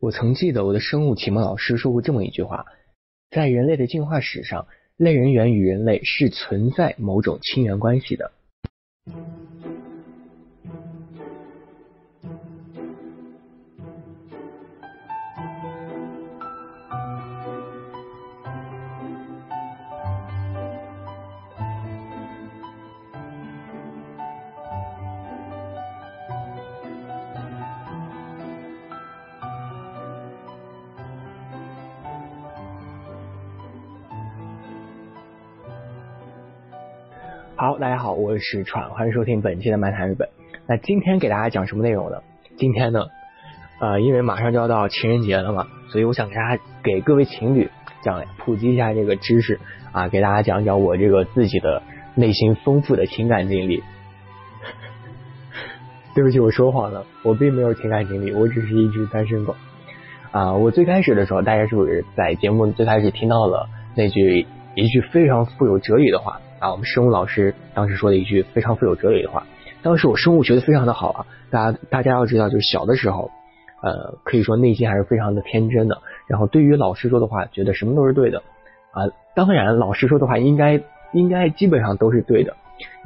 我曾记得我的生物启蒙老师说过这么一句话：在人类的进化史上，类人猿与人类是存在某种亲缘关系的。好，大家好，我是川，欢迎收听本期的漫谈日本。那今天给大家讲什么内容呢？今天呢，呃，因为马上就要到情人节了嘛，所以我想给大家给各位情侣讲普及一下这个知识啊，给大家讲讲我这个自己的内心丰富的情感经历。对不起，我说谎了，我并没有情感经历，我只是一只单身狗啊。我最开始的时候，大家是不是在节目最开始听到了那句一句非常富有哲理的话？啊，我们生物老师当时说了一句非常富有哲理的话。当时我生物学的非常的好啊，大家大家要知道，就是小的时候，呃，可以说内心还是非常的天真的。然后对于老师说的话，觉得什么都是对的啊。当然，老师说的话应该应该基本上都是对的。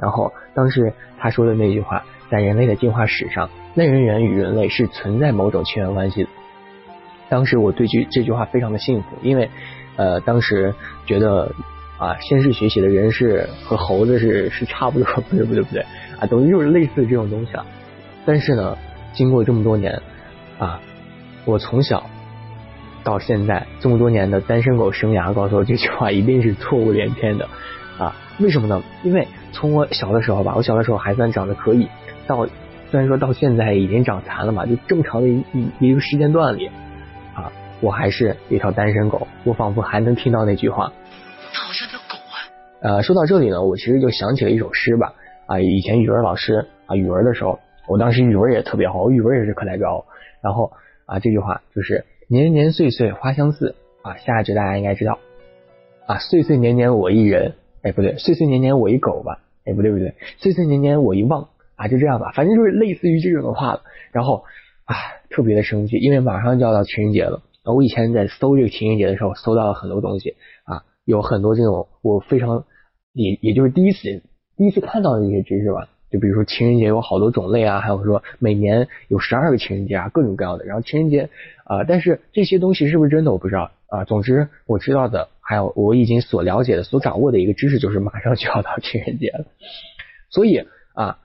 然后当时他说的那句话，在人类的进化史上，类人猿与人类是存在某种亲缘关系的。当时我对句这句话非常的幸福，因为呃，当时觉得。啊，先是学习的人是和猴子是是差不多，不 对不对不对啊，等于就是类似这种东西啊。但是呢，经过这么多年啊，我从小到现在这么多年的单身狗生涯，告诉我这句话一定是错误连篇的啊。为什么呢？因为从我小的时候吧，我小的时候还算长得可以，到虽然说到现在已经长残了嘛，就这么长的一一个时间段里啊，我还是一条单身狗，我仿佛还能听到那句话。呃，说到这里呢，我其实就想起了一首诗吧。啊，以前语文老师啊，语文的时候，我当时语文也特别好，我语文也是课代表。然后啊，这句话就是“年年岁岁花相似”。啊，下一句大家应该知道。啊，岁岁年年我一人，哎，不对，岁岁年年我一狗吧？哎，不对不对，岁岁年年我一忘。啊，就这样吧，反正就是类似于这种的话了。然后啊，特别的生气，因为马上就要到情人节了。我以前在搜这个情人节的时候，搜到了很多东西啊。有很多这种我非常也也就是第一次第一次看到的一些知识吧，就比如说情人节有好多种类啊，还有说每年有十二个情人节啊，各种各样的。然后情人节啊，但是这些东西是不是真的我不知道啊。总之我知道的，还有我已经所了解的、所掌握的一个知识就是马上就要到情人节了。所以啊，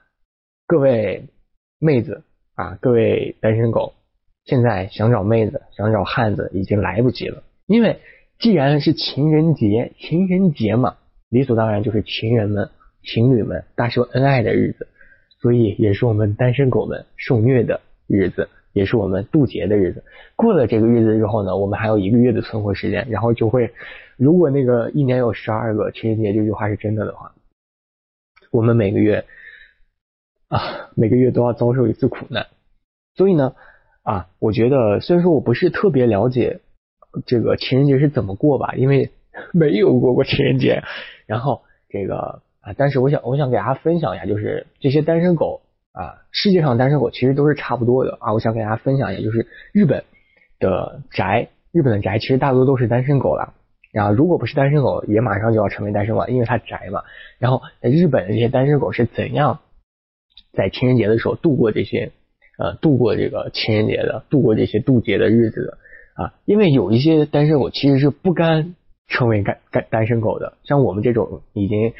各位妹子啊，各位单身狗，现在想找妹子、想找汉子已经来不及了，因为。既然是情人节，情人节嘛，理所当然就是情人们、情侣们大秀恩爱的日子，所以也是我们单身狗们受虐的日子，也是我们渡劫的日子。过了这个日子之后呢，我们还有一个月的存活时间，然后就会，如果那个一年有十二个情人节这句话是真的的话，我们每个月啊，每个月都要遭受一次苦难。所以呢，啊，我觉得虽然说我不是特别了解。这个情人节是怎么过吧？因为 没有过过情人节。然后这个啊，但是我想我想给大家分享一下，就是这些单身狗啊，世界上单身狗其实都是差不多的啊。我想给大家分享一下，就是日本的宅，日本的宅其实大多都是单身狗了。然后如果不是单身狗，也马上就要成为单身狗，因为他宅嘛。然后日本的这些单身狗是怎样在情人节的时候度过这些呃度过这个情人节的，度过这些渡劫的日子的？啊，因为有一些单身狗其实是不甘成为单单单身狗的，像我们这种已经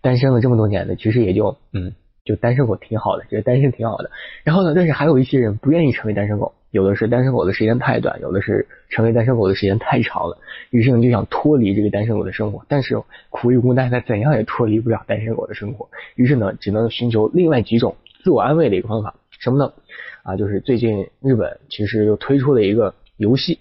单身了这么多年的，其实也就嗯，就单身狗挺好的，觉得单身挺好的。然后呢，但是还有一些人不愿意成为单身狗，有的是单身狗的时间太短，有的是成为单身狗的时间太长了，于是呢就想脱离这个单身狗的生活，但是苦于无奈，他怎样也脱离不了单身狗的生活，于是呢只能寻求另外几种自我安慰的一个方法，什么呢？啊，就是最近日本其实又推出了一个游戏。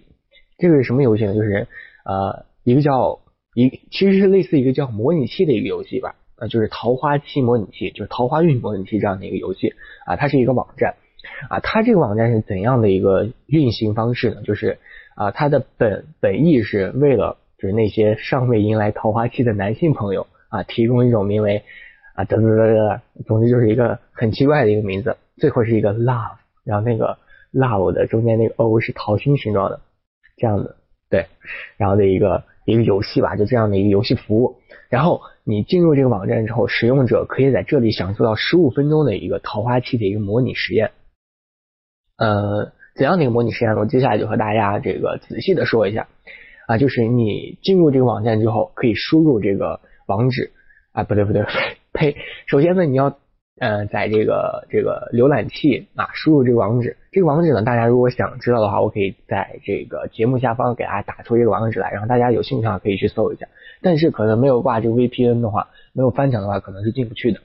这个是什么游戏呢？就是呃一个叫一其实是类似一个叫模拟器的一个游戏吧，呃就是桃花期模拟器，就是桃花运模拟器这样的一个游戏啊，它是一个网站啊，它这个网站是怎样的一个运行方式呢？就是啊它的本本意是为了就是那些尚未迎来桃花期的男性朋友啊提供一种名为啊等等等等，总之就是一个很奇怪的一个名字，最后是一个 love，然后那个。love 的中间那个 O 是桃心形状的，这样的对，然后的一个一个游戏吧，就这样的一个游戏服务。然后你进入这个网站之后，使用者可以在这里享受到十五分钟的一个桃花期的一个模拟实验。呃，怎样的一个模拟实验？我接下来就和大家这个仔细的说一下啊，就是你进入这个网站之后，可以输入这个网址啊，不对不对，呸！首先呢，你要呃在这个这个浏览器啊输入这个网址，这个网址呢，大家如果想知道的话，我可以在这个节目下方给大家打出这个网址来，然后大家有兴趣的话可以去搜一下。但是可能没有挂这个 VPN 的话，没有翻墙的话，可能是进不去的。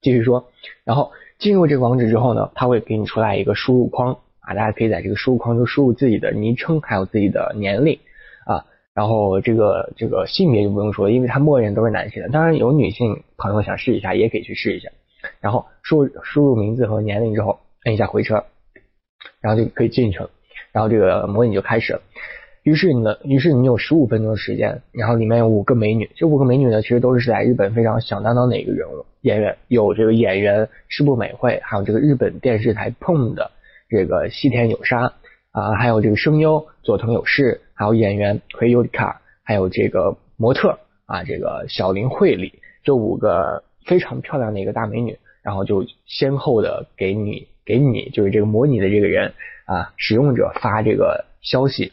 继续说，然后进入这个网址之后呢，它会给你出来一个输入框啊，大家可以在这个输入框中输入自己的昵称，还有自己的年龄啊，然后这个这个性别就不用说，因为它默认都是男性的。当然有女性朋友想试一下，也可以去试一下。然后输入输入名字和年龄之后，摁一下回车，然后就可以进去了。然后这个模拟就开始了。于是你呢，于是你有十五分钟的时间，然后里面有五个美女，这五个美女呢，其实都是在日本非常响当当的一个人物演员，有这个演员赤部美惠，还有这个日本电视台碰的这个西田有沙啊，还有这个声优佐藤有士，还有演员葵优里卡，还有这个模特啊，这个小林惠里，这五个非常漂亮的一个大美女，然后就先后的给你给你就是这个模拟的这个人啊，使用者发这个消息。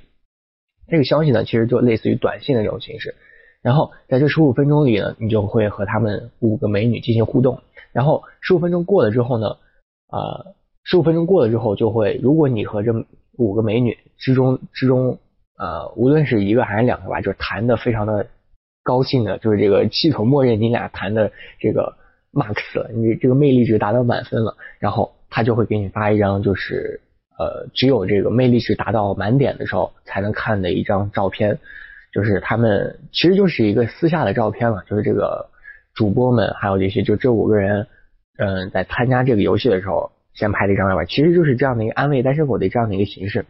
这个消息呢，其实就类似于短信的这种形式。然后在这十五分钟里呢，你就会和他们五个美女进行互动。然后十五分钟过了之后呢，呃，十五分钟过了之后，就会如果你和这五个美女之中之中，呃，无论是一个还是两个吧，就是谈的非常的高兴的，就是这个系统默认你俩谈的这个 max 了，你这个魅力值达到满分了，然后他就会给你发一张就是。呃，只有这个魅力值达到满点的时候才能看的一张照片，就是他们其实就是一个私下的照片了，就是这个主播们还有这些就这五个人，嗯，在参加这个游戏的时候先拍的一张照片，其实就是这样的一个安慰单身狗的这样的一个形式，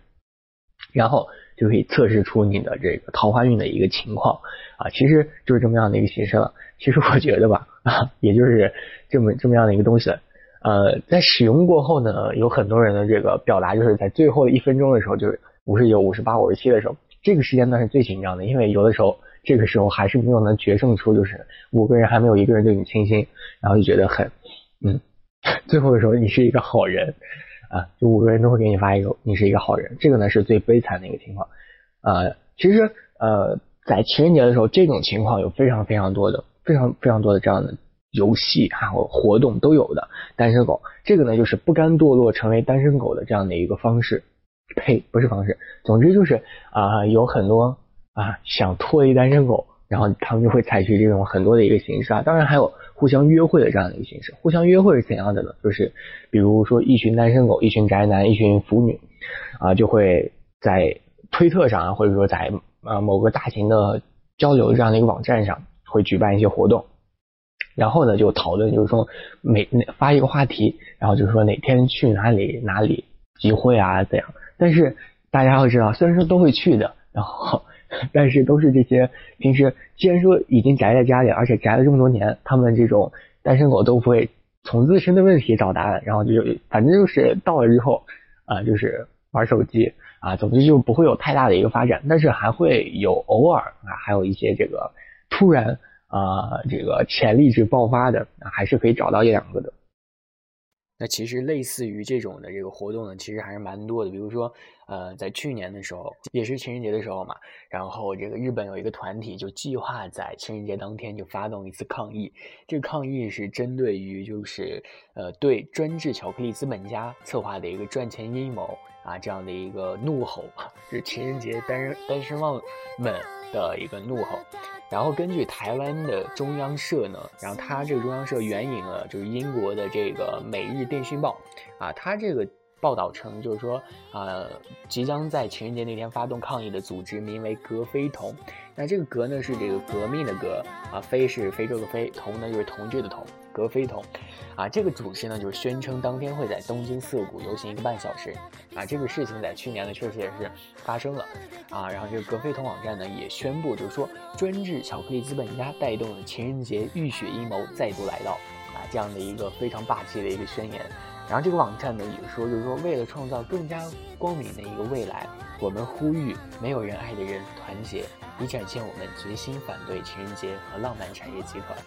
然后就可以测试出你的这个桃花运的一个情况啊，其实就是这么样的一个形式了。其实我觉得吧，啊，也就是这么这么样的一个东西。呃，在使用过后呢，有很多人的这个表达就是在最后的一分钟的时候，就是五十九、五十八、五十七的时候，这个时间段是最紧张的，因为有的时候这个时候还是没有能决胜出，就是五个人还没有一个人对你倾心，然后就觉得很，嗯，最后的时候你是一个好人啊，就五个人都会给你发一个你是一个好人，这个呢是最悲惨的一个情况。呃，其实呃，在情人节的时候，这种情况有非常非常多的、非常非常多的这样的。游戏还有活动都有的单身狗，这个呢就是不甘堕落成为单身狗的这样的一个方式，呸，不是方式，总之就是啊有很多啊想脱离单身狗，然后他们就会采取这种很多的一个形式啊，当然还有互相约会的这样的一个形式。互相约会是怎样的呢？就是比如说一群单身狗、一群宅男、一群腐女啊，就会在推特上啊，或者说在啊某个大型的交流这样的一个网站上，会举办一些活动。然后呢，就讨论，就是说每发一个话题，然后就是说哪天去哪里哪里集会啊怎样。但是大家要知道，虽然说都会去的，然后 但是都是这些平时既然说已经宅在家里，而且宅了这么多年，他们这种单身狗都不会从自身的问题找答案，然后就反正就是到了之后啊，就是玩手机啊，总之就不会有太大的一个发展。但是还会有偶尔啊，还有一些这个突然。啊，这个潜力值爆发的，还是可以找到一两个的。那其实类似于这种的这个活动呢，其实还是蛮多的。比如说，呃，在去年的时候，也是情人节的时候嘛，然后这个日本有一个团体就计划在情人节当天就发动一次抗议。这个抗议是针对于就是呃对专制巧克力资本家策划的一个赚钱阴谋啊这样的一个怒吼，是情人节单身单身汪们的一个怒吼。然后根据台湾的中央社呢，然后它这个中央社援引了就是英国的这个《每日电讯报》，啊，它这个报道称就是说，呃，即将在情人节那天发动抗议的组织名为“革非同”，那这个“革”呢是这个革命的“革”，啊，“非”是非洲的“非”，“同”呢就是同志的“同”。格非同，啊，这个组织呢，就是宣称当天会在东京涩谷游行一个半小时，啊，这个事情在去年呢确实也是发生了，啊，然后这个格非同网站呢也宣布，就是说专制巧克力资本家带动的情人节浴血阴谋再度来到，啊，这样的一个非常霸气的一个宣言，然后这个网站呢也说，就是说为了创造更加光明的一个未来，我们呼吁没有人爱的人团结，以展现我们决心反对情人节和浪漫产业集团。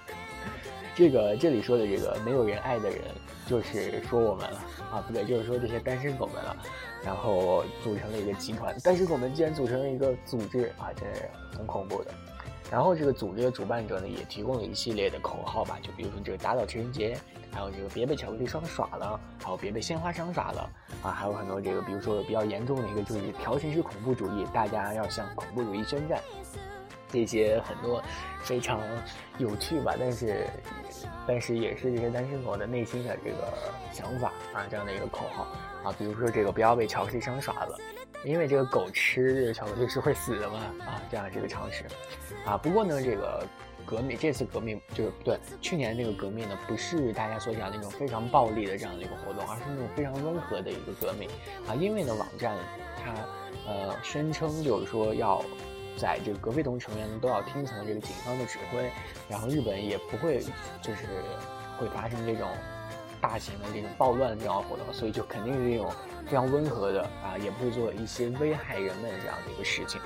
这个这里说的这个没有人爱的人，就是说我们了啊，不对，就是说这些单身狗们了。然后组成了一个集团，单身狗们竟然组成了一个组织啊，真是很恐怖的。然后这个组织的主办者呢，也提供了一系列的口号吧，就比如说这个打倒情人节，还有这个别被巧克力商耍了，还有别被鲜花商耍了啊，还有很多这个，比如说比较严重的一个就是调情式恐怖主义，大家要向恐怖主义宣战。这些很多非常有趣吧，但是但是也是这些单身狗的内心的这个想法啊，这样的一个口号啊，比如说这个不要被巧克力商耍了，因为这个狗吃这个巧克力是会死的嘛啊，这样是个常识啊。不过呢，这个革命这次革命就是对，去年那个革命呢，不是大家所讲那种非常暴力的这样的一个活动，而是那种非常温和的一个革命啊。因为呢，网站它呃宣称就是说要。在这个格非同成员都要听从这个警方的指挥，然后日本也不会就是会发生这种大型的这种暴乱这样的活动，所以就肯定是这种非常温和的啊，也不会做一些危害人们这样的一个事情。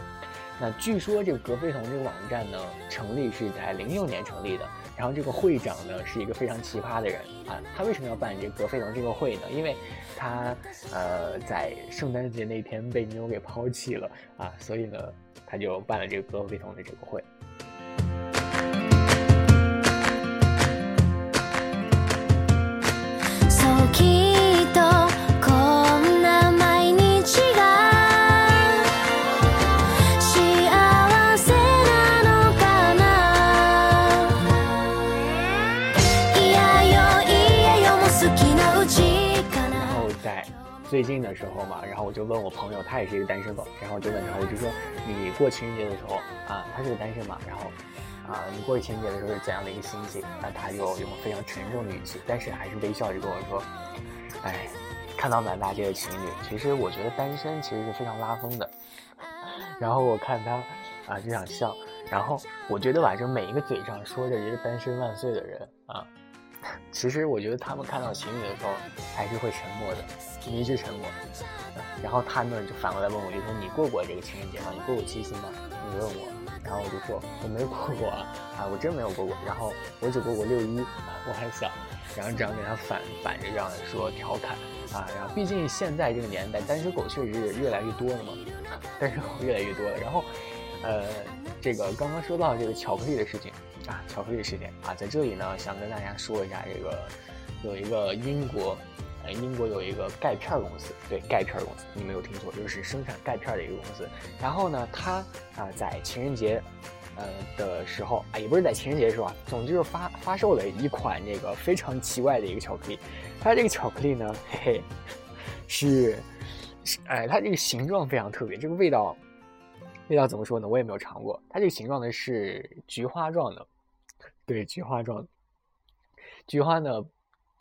那据说这个格非同这个网站呢，成立是在零六年成立的，然后这个会长呢是一个非常奇葩的人啊，他为什么要办这个格非同这个会呢？因为他呃在圣诞节那天被女友给抛弃了啊，所以呢。他就办了这个格非同的这个会。最近的时候嘛，然后我就问我朋友，他也是一个单身狗，然后我就问他，我就说你过情人节的时候啊，他是个单身嘛，然后啊，你过情人节的时候是怎样的一个心情？那他就用非常沉重的语气，但是还是微笑着跟我说，哎，看到满大街的情侣，其实我觉得单身其实是非常拉风的。然后我看他啊就想笑，然后我觉得吧，就每一个嘴上说着一个单身万岁的人啊。其实我觉得他们看到情侣的时候还是会沉默的，一直沉默。然后他们就反过来问我，就说你过过这个情人节吗？你过过七夕吗？你问我，然后我就说我没过过啊，啊，我真没有过过。然后我只过过六一，我还小。然后这样给他反反着这样说调侃啊。然后毕竟现在这个年代，单身狗确实是越来越多了嘛，单身狗越来越多了。然后，呃，这个刚刚说到这个巧克力的事情。啊，巧克力事件啊，在这里呢，想跟大家说一下，这个有一个英国，呃，英国有一个钙片公司，对，钙片公司，你没有听错，就是生产钙片的一个公司。然后呢，它啊，在情人节，呃的时候啊，也不是在情人节的时候啊，总之就是发发售了一款这个非常奇怪的一个巧克力。它这个巧克力呢，嘿嘿，是，哎，它这个形状非常特别，这个味道，味道怎么说呢？我也没有尝过。它这个形状呢是菊花状的。对，菊花状，菊花呢，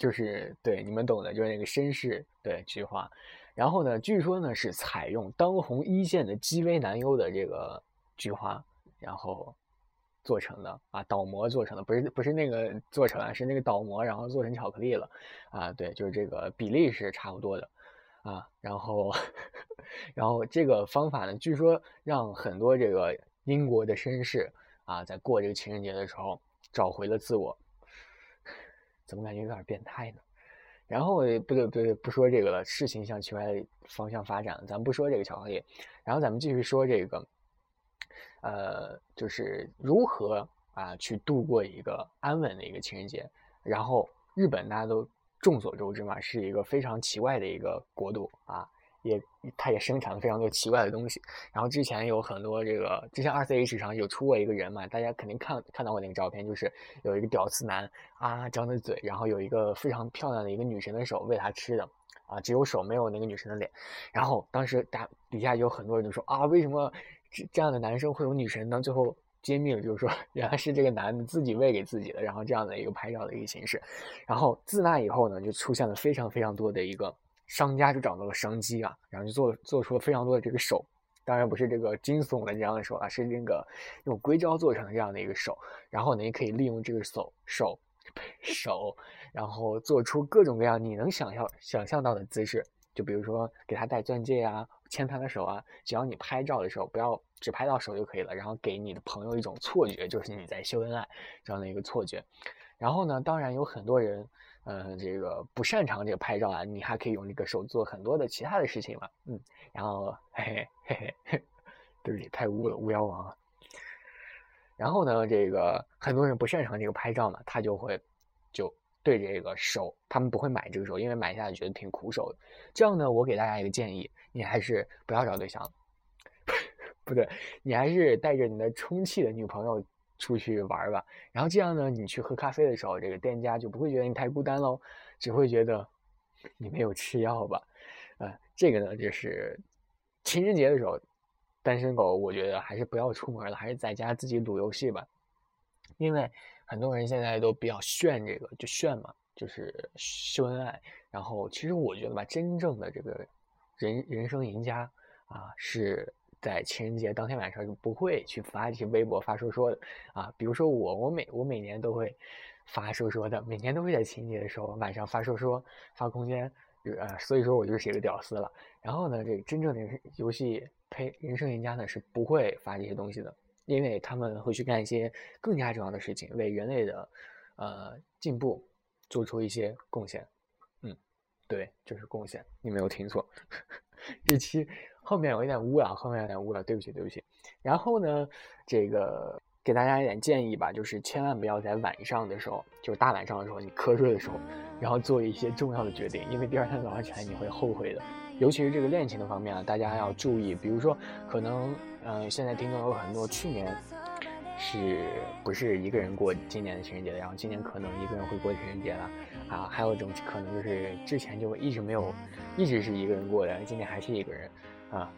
就是对你们懂的，就是那个绅士，对菊花。然后呢，据说呢是采用当红一线的鸡尾男优的这个菊花，然后做成的啊，倒模做成的，不是不是那个做成啊，是那个倒模，然后做成巧克力了啊。对，就是这个比例是差不多的啊。然后，然后这个方法呢，据说让很多这个英国的绅士啊，在过这个情人节的时候。找回了自我，怎么感觉有点变态呢？然后不对不对，不说这个了，事情向奇怪的方向发展。咱不说这个巧克力，然后咱们继续说这个，呃，就是如何啊去度过一个安稳的一个情人节。然后日本大家都众所周知嘛，是一个非常奇怪的一个国度啊。也，它也生产了非常多奇怪的东西。然后之前有很多这个，之前二 C H 上有出过一个人嘛，大家肯定看看到过那个照片，就是有一个屌丝男啊，张着嘴，然后有一个非常漂亮的一个女神的手喂他吃的，啊，只有手没有那个女神的脸。然后当时大底下有很多人就说啊，为什么这这样的男生会有女神呢？最后揭秘了，就是说原来是这个男的自己喂给自己的，然后这样的一个拍照的一个形式。然后自那以后呢，就出现了非常非常多的一个。商家就找到了商机啊，然后就做做出了非常多的这个手，当然不是这个惊悚的这样的手啊，是那个用硅胶做成的这样的一个手。然后呢，也可以利用这个手手手，然后做出各种各样你能想象想象到的姿势，就比如说给他戴钻戒啊，牵他的手啊，只要你拍照的时候不要只拍到手就可以了，然后给你的朋友一种错觉，就是你在秀恩爱这样的一个错觉。然后呢，当然有很多人。嗯，这个不擅长这个拍照啊，你还可以用这个手做很多的其他的事情嘛。嗯，然后嘿嘿嘿嘿，对不起，太污了，巫妖王。然后呢，这个很多人不擅长这个拍照嘛，他就会就对这个手，他们不会买这个手，因为买下来觉得挺苦手的。这样呢，我给大家一个建议，你还是不要找对象，不对，你还是带着你的充气的女朋友。出去玩吧，然后这样呢，你去喝咖啡的时候，这个店家就不会觉得你太孤单喽，只会觉得你没有吃药吧？呃，这个呢，就是情人节的时候，单身狗我觉得还是不要出门了，还是在家自己赌游戏吧。因为很多人现在都比较炫这个，就炫嘛，就是秀恩爱。然后其实我觉得吧，真正的这个人人生赢家啊是。在情人节当天晚上就不会去发这些微博发说说的啊，比如说我，我每我每年都会发说说的，每年都会在情人节的时候晚上发说说发空间，呃，所以说我就是一个屌丝了。然后呢，这个真正的游戏呸，人生赢家呢是不会发这些东西的，因为他们会去干一些更加重要的事情，为人类的呃进步做出一些贡献。嗯，对，就是贡献，你没有听错，这期。后面有一点污了，后面有点污了，对不起，对不起。然后呢，这个给大家一点建议吧，就是千万不要在晚上的时候，就是大晚上的时候，你瞌睡的时候，然后做一些重要的决定，因为第二天早上起来你会后悔的。尤其是这个恋情的方面啊，大家要注意。比如说，可能嗯，现在听众有很多去年是不是一个人过今年的情人节的，然后今年可能一个人会过情人节了啊。还有一种可能就是之前就一直没有，一直是一个人过的，今年还是一个人。啊，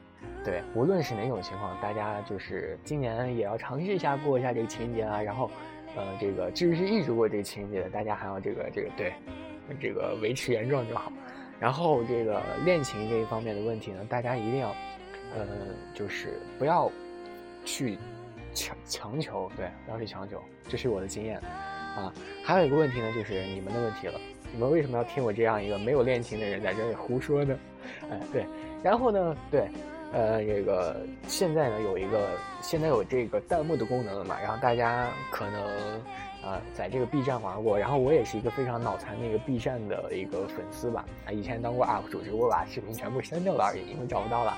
对，无论是哪种情况，大家就是今年也要尝试一下过一下这个情人节啊。然后，呃，这个至于是一直过这个情人节的，大家还要这个这个对，这个维持原状就好。然后这个恋情这一方面的问题呢，大家一定要，呃，就是不要去强强求，对，不要去强求，这是我的经验啊。还有一个问题呢，就是你们的问题了，你们为什么要听我这样一个没有恋情的人在这里胡说呢？哎，对。然后呢？对，呃，这个现在呢有一个，现在有这个弹幕的功能了嘛？然后大家可能啊，在这个 B 站玩过，然后我也是一个非常脑残的一个 B 站的一个粉丝吧。啊，以前当过 UP 主，只不过把视频全部删掉了而已，因为找不到了。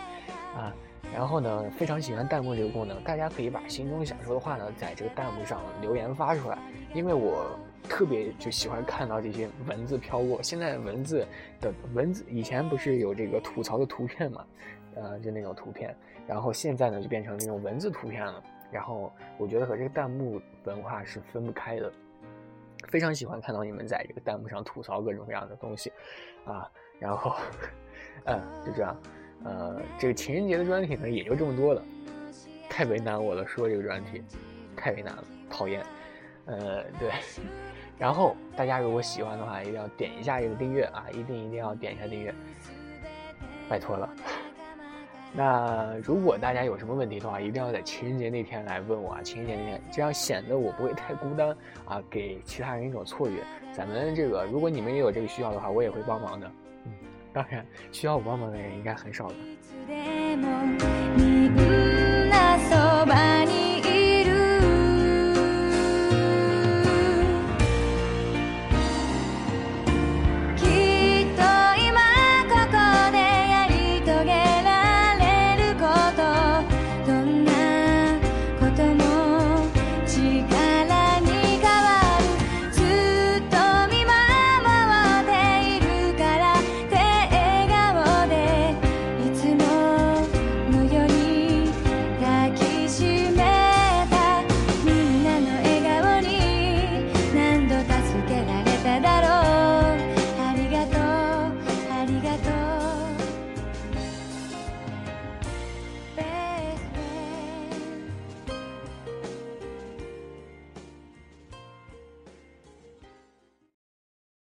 啊，然后呢，非常喜欢弹幕这个功能，大家可以把心中想说的话呢，在这个弹幕上留言发出来，因为我。特别就喜欢看到这些文字飘过。现在文字的文字以前不是有这个吐槽的图片嘛，呃，就那种图片。然后现在呢，就变成那种文字图片了。然后我觉得和这个弹幕文化是分不开的。非常喜欢看到你们在这个弹幕上吐槽各种各样的东西，啊，然后，嗯，就这样。呃，这个情人节的专题呢，也就这么多了。太为难我了，说这个专题，太为难了，讨厌。呃，对。然后大家如果喜欢的话，一定要点一下这个订阅啊！一定一定要点一下订阅，拜托了。那如果大家有什么问题的话，一定要在情人节那天来问我啊！情人节那天，这样显得我不会太孤单啊，给其他人一种错觉。咱们这个，如果你们也有这个需要的话，我也会帮忙的。嗯，当然需要我帮忙的人应该很少的。